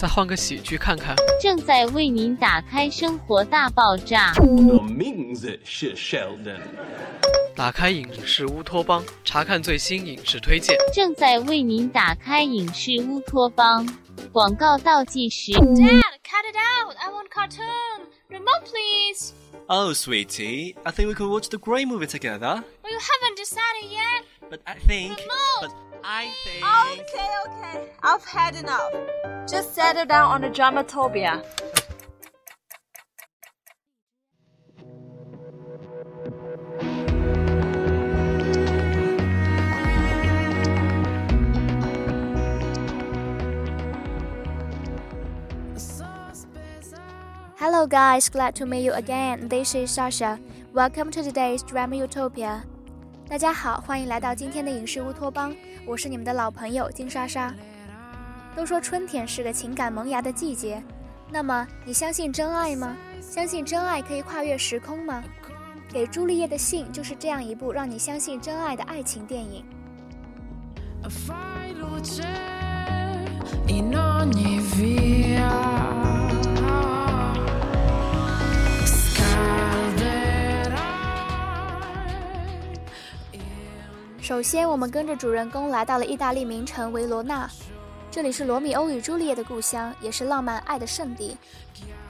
再换个喜剧看看。正在为您打开《生活大爆炸》。我名字是 Sheldon。打开影视乌托邦，查看最新影视推荐。正在为您打开影视乌托邦。广告倒计时。Dad, cut it out! I want cartoon. Remote, please. Oh, sweetie, I think we could watch the Grey movie together. Well, you haven't decided yet. But I think. But I think. Okay, okay. I've had enough. Just settle down on the dramatopia. Hello guys, glad to meet you again. This is Sasha. Welcome to today's Drama Utopia. 大家好，欢迎来到今天的影视乌托邦。我是你们的老朋友金莎莎。都说春天是个情感萌芽的季节，那么你相信真爱吗？相信真爱可以跨越时空吗？给朱丽叶的信就是这样一部让你相信真爱的爱情电影。首先，我们跟着主人公来到了意大利名城维罗纳，这里是罗密欧与朱丽叶的故乡，也是浪漫爱的圣地。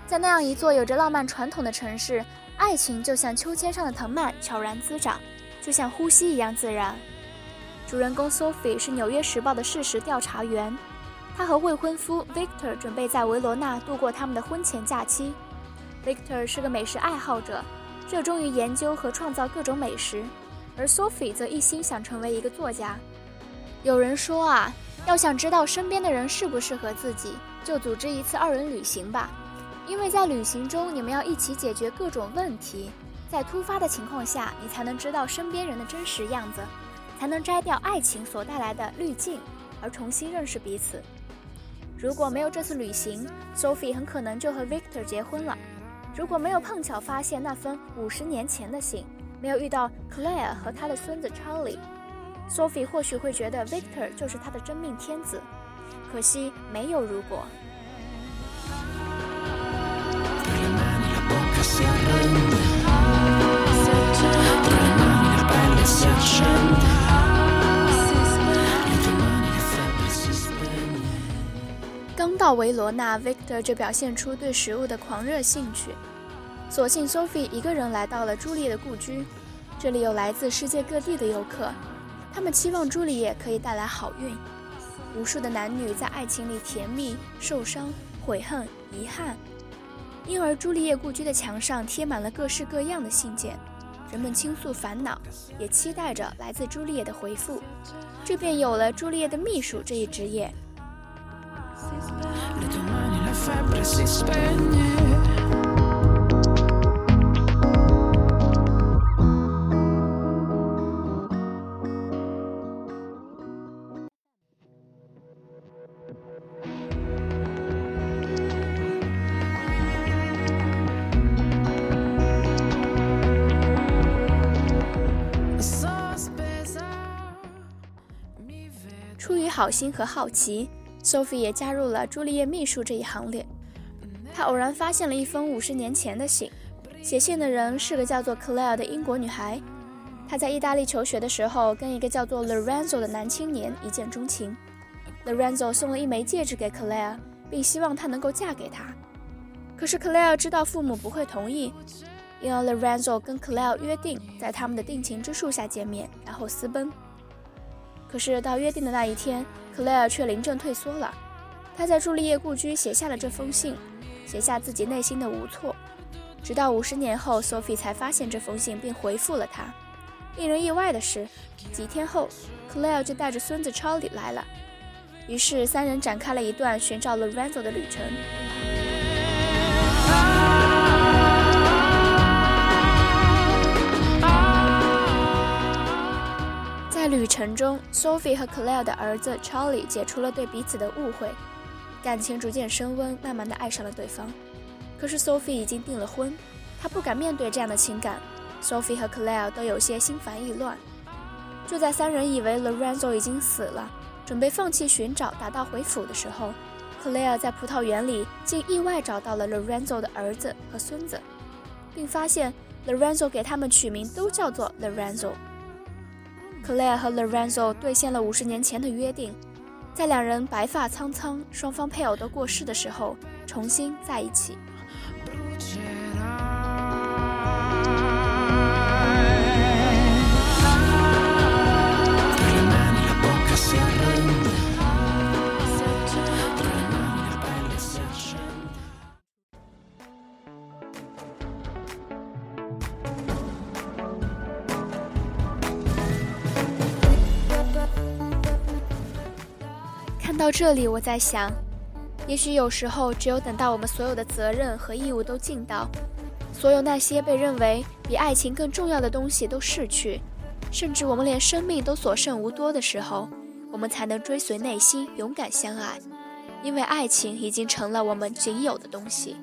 在那样一座有着浪漫传统的城市，爱情就像秋千上的藤蔓，悄然滋长，就像呼吸一样自然。主人公 Sophie 是《纽约时报》的事实调查员，她和未婚夫 Victor 准备在维罗纳度过他们的婚前假期。Victor 是个美食爱好者，热衷于研究和创造各种美食。而 Sophie 则一心想成为一个作家。有人说啊，要想知道身边的人适不适合自己，就组织一次二人旅行吧。因为在旅行中，你们要一起解决各种问题，在突发的情况下，你才能知道身边人的真实样子，才能摘掉爱情所带来的滤镜，而重新认识彼此。如果没有这次旅行，Sophie 很可能就和 Victor 结婚了。如果没有碰巧发现那封五十年前的信。没有遇到 Claire 和他的孙子 Charlie，Sophie 或许会觉得 Victor 就是他的真命天子。可惜没有如果。刚到维罗纳，Victor 就表现出对食物的狂热兴趣。所幸，Sophie 一个人来到了朱丽叶的故居。这里有来自世界各地的游客，他们期望朱丽叶可以带来好运。无数的男女在爱情里甜蜜、受伤、悔恨、遗憾，因而朱丽叶故居的墙上贴满了各式各样的信件，人们倾诉烦恼，也期待着来自朱丽叶的回复。这便有了朱丽叶的秘书这一职业。好心和好奇，Sophie 也加入了朱丽叶秘书这一行列。她偶然发现了一封五十年前的信，写信的人是个叫做 Claire 的英国女孩。她在意大利求学的时候，跟一个叫做 Lorenzo 的男青年一见钟情。Lorenzo 送了一枚戒指给 Claire，并希望她能够嫁给他。可是 Claire 知道父母不会同意，因而 Lorenzo 跟 Claire 约定在他们的定情之树下见面，然后私奔。可是到约定的那一天，克莱尔却临阵退缩了。他在朱丽叶故居写下了这封信，写下自己内心的无措。直到五十年后，Sophie 才发现这封信，并回复了他。令人意外的是，几天后，克莱尔就带着孙子抄来了。于是三人展开了一段寻找 Lorenzo 的旅程。旅程中，Sophie 和 Claire 的儿子 Charlie 解除了对彼此的误会，感情逐渐升温，慢慢的爱上了对方。可是 Sophie 已经订了婚，她不敢面对这样的情感。Sophie 和 Claire 都有些心烦意乱。就在三人以为 Lorenzo 已经死了，准备放弃寻找，打道回府的时候，Claire 在葡萄园里竟意外找到了 Lorenzo 的儿子和孙子，并发现 Lorenzo 给他们取名都叫做 Lorenzo。Claire 和 Lorenzo 兑现了五十年前的约定，在两人白发苍苍、双方配偶都过世的时候，重新在一起。到这里，我在想，也许有时候，只有等到我们所有的责任和义务都尽到，所有那些被认为比爱情更重要的东西都逝去，甚至我们连生命都所剩无多的时候，我们才能追随内心，勇敢相爱，因为爱情已经成了我们仅有的东西。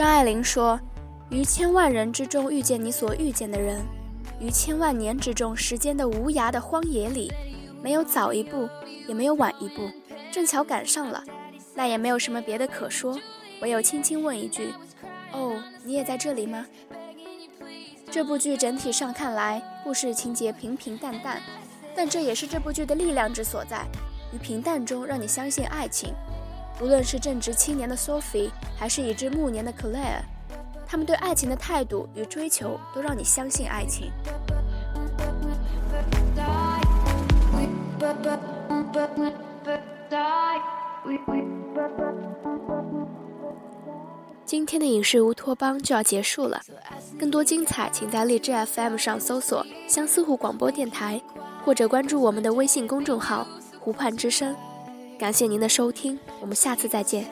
张爱玲说：“于千万人之中遇见你所遇见的人，于千万年之中时间的无涯的荒野里，没有早一步，也没有晚一步，正巧赶上了，那也没有什么别的可说，唯有轻轻问一句：哦，你也在这里吗？”这部剧整体上看来，故事情节平平淡淡，但这也是这部剧的力量之所在，于平淡中让你相信爱情。无论是正值青年的 Sophie，还是已至暮年的 Claire，他们对爱情的态度与追求都让你相信爱情。今天的影视乌托邦就要结束了，更多精彩，请在荔枝 FM 上搜索“相思湖广播电台”，或者关注我们的微信公众号“湖畔之声”。感谢您的收听，我们下次再见。